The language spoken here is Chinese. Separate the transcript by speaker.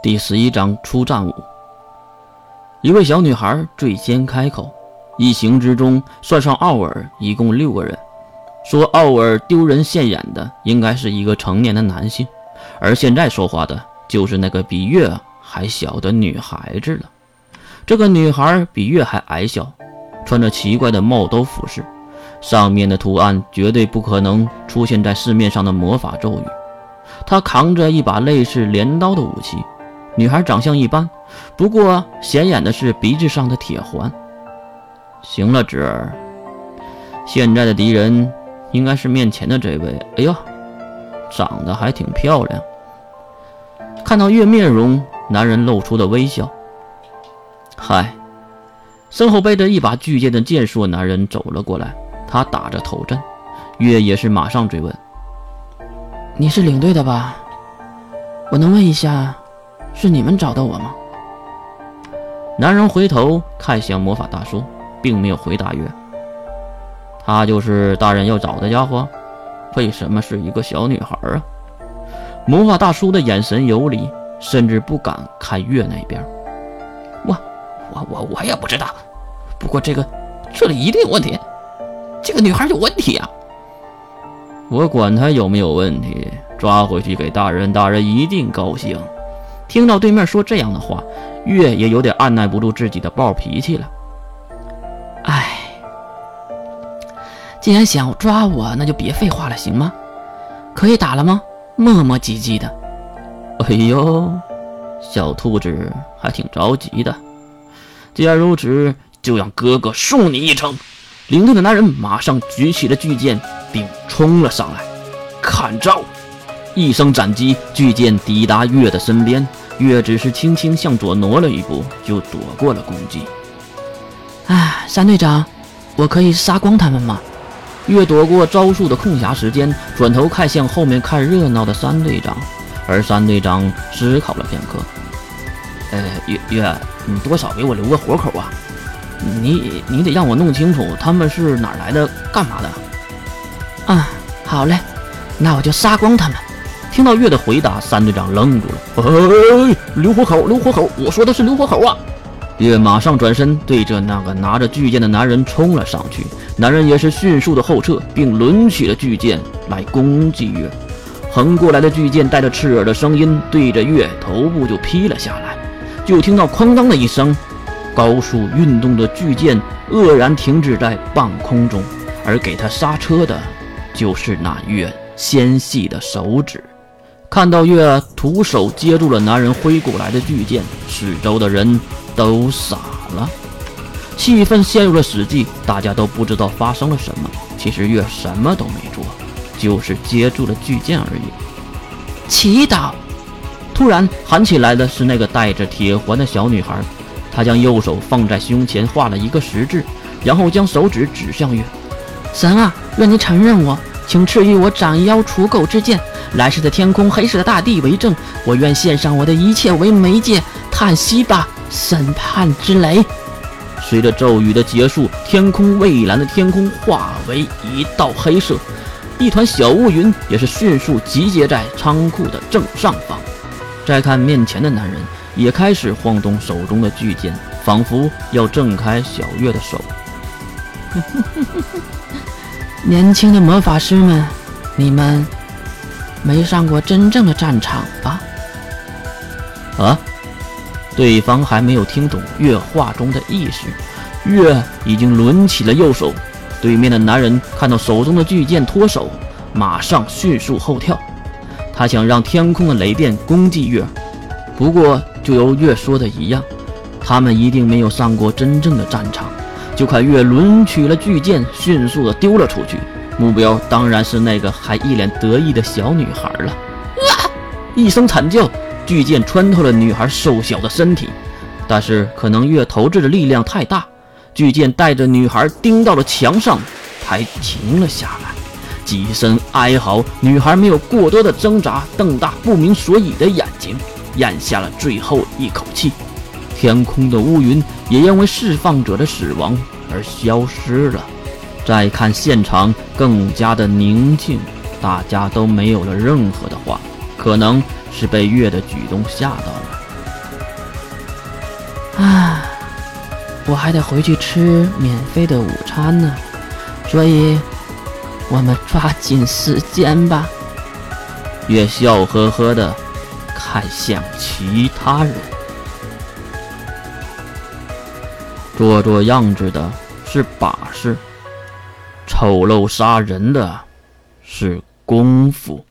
Speaker 1: 第十一章出战舞。一位小女孩最先开口，一行之中算上奥尔，一共六个人。说奥尔丢人现眼的，应该是一个成年的男性，而现在说话的就是那个比月还小的女孩子了。这个女孩比月还矮小，穿着奇怪的帽兜服饰，上面的图案绝对不可能出现在市面上的魔法咒语。她扛着一把类似镰刀的武器。女孩长相一般，不过显眼的是鼻子上的铁环。行了，侄儿，现在的敌人应该是面前的这位。哎呀，长得还挺漂亮。看到月面容，男人露出的微笑。嗨，身后背着一把巨剑的健硕男人走了过来，他打着头阵。月也是马上追问：“
Speaker 2: 你是领队的吧？我能问一下？”是你们找到我吗？
Speaker 1: 男人回头看向魔法大叔，并没有回答月。他就是大人要找的家伙，为什么是一个小女孩啊？魔法大叔的眼神游离，甚至不敢看月那边。
Speaker 3: 我、我、我、我也不知道。不过这个这里一定有问题，这个女孩有问题啊！
Speaker 1: 我管她有没有问题，抓回去给大人，大人一定高兴。听到对面说这样的话，月也有点按耐不住自己的暴脾气了。
Speaker 2: 哎，既然想抓我，那就别废话了，行吗？可以打了吗？磨磨唧唧的。
Speaker 1: 哎呦，小兔子还挺着急的。既然如此，就让哥哥送你一程。领队的男人马上举起了巨剑，并冲了上来。看招！一声斩击，巨剑抵达月的身边，月只是轻轻向左挪了一步，就躲过了攻击。
Speaker 2: 哎，三队长，我可以杀光他们吗？
Speaker 1: 月躲过招数的空暇时间，转头看向后面看热闹的三队长，而三队长思考了片刻，呃，月月，你多少给我留个活口啊！你你得让我弄清楚他们是哪来的，干嘛的。
Speaker 2: 啊，好嘞，那我就杀光他们。
Speaker 1: 听到月的回答，三队长愣住了。哎，留活口，留活口！我说的是留活口啊！月马上转身，对着那个拿着巨剑的男人冲了上去。男人也是迅速的后撤，并抡起了巨剑来攻击月。横过来的巨剑带着刺耳的声音，对着月头部就劈了下来。就听到哐当的一声，高速运动的巨剑愕然停止在半空中，而给他刹车的，就是那月纤细的手指。看到月徒手接住了男人挥过来的巨剑，四周的人都傻了，气氛陷入了死寂，大家都不知道发生了什么。其实月什么都没做，就是接住了巨剑而已。
Speaker 2: 祈祷！
Speaker 1: 突然喊起来的是那个带着铁环的小女孩，她将右手放在胸前画了一个十字，然后将手指指向月。
Speaker 2: 神啊，愿你承认我，请赐予我斩妖除垢之剑。来世的天空，黑色的大地为证，我愿献上我的一切为媒介。叹息吧，审判之雷！
Speaker 1: 随着咒语的结束，天空蔚蓝的天空化为一道黑色，一团小乌云也是迅速集结在仓库的正上方。再看面前的男人，也开始晃动手中的巨剑，仿佛要挣开小月的手。
Speaker 2: 年轻的魔法师们，你们。没上过真正的战场吧？
Speaker 1: 啊！对方还没有听懂月话中的意思，月已经抡起了右手。对面的男人看到手中的巨剑脱手，马上迅速后跳。他想让天空的雷电攻击月，不过就由月说的一样，他们一定没有上过真正的战场。就看月抡起了巨剑，迅速的丢了出去。目标当然是那个还一脸得意的小女孩了。啊！一声惨叫，巨剑穿透了女孩瘦小的身体，但是可能月投掷的力量太大，巨剑带着女孩钉到了墙上，才停了下来。几声哀嚎，女孩没有过多的挣扎，瞪大不明所以的眼睛，咽下了最后一口气。天空的乌云也因为释放者的死亡而消失了。再看现场，更加的宁静，大家都没有了任何的话，可能是被月的举动吓到了。
Speaker 2: 啊，我还得回去吃免费的午餐呢，所以我们抓紧时间吧。
Speaker 1: 月笑呵呵的看向其他人，做做样子的是把式，丑陋杀人的是功夫。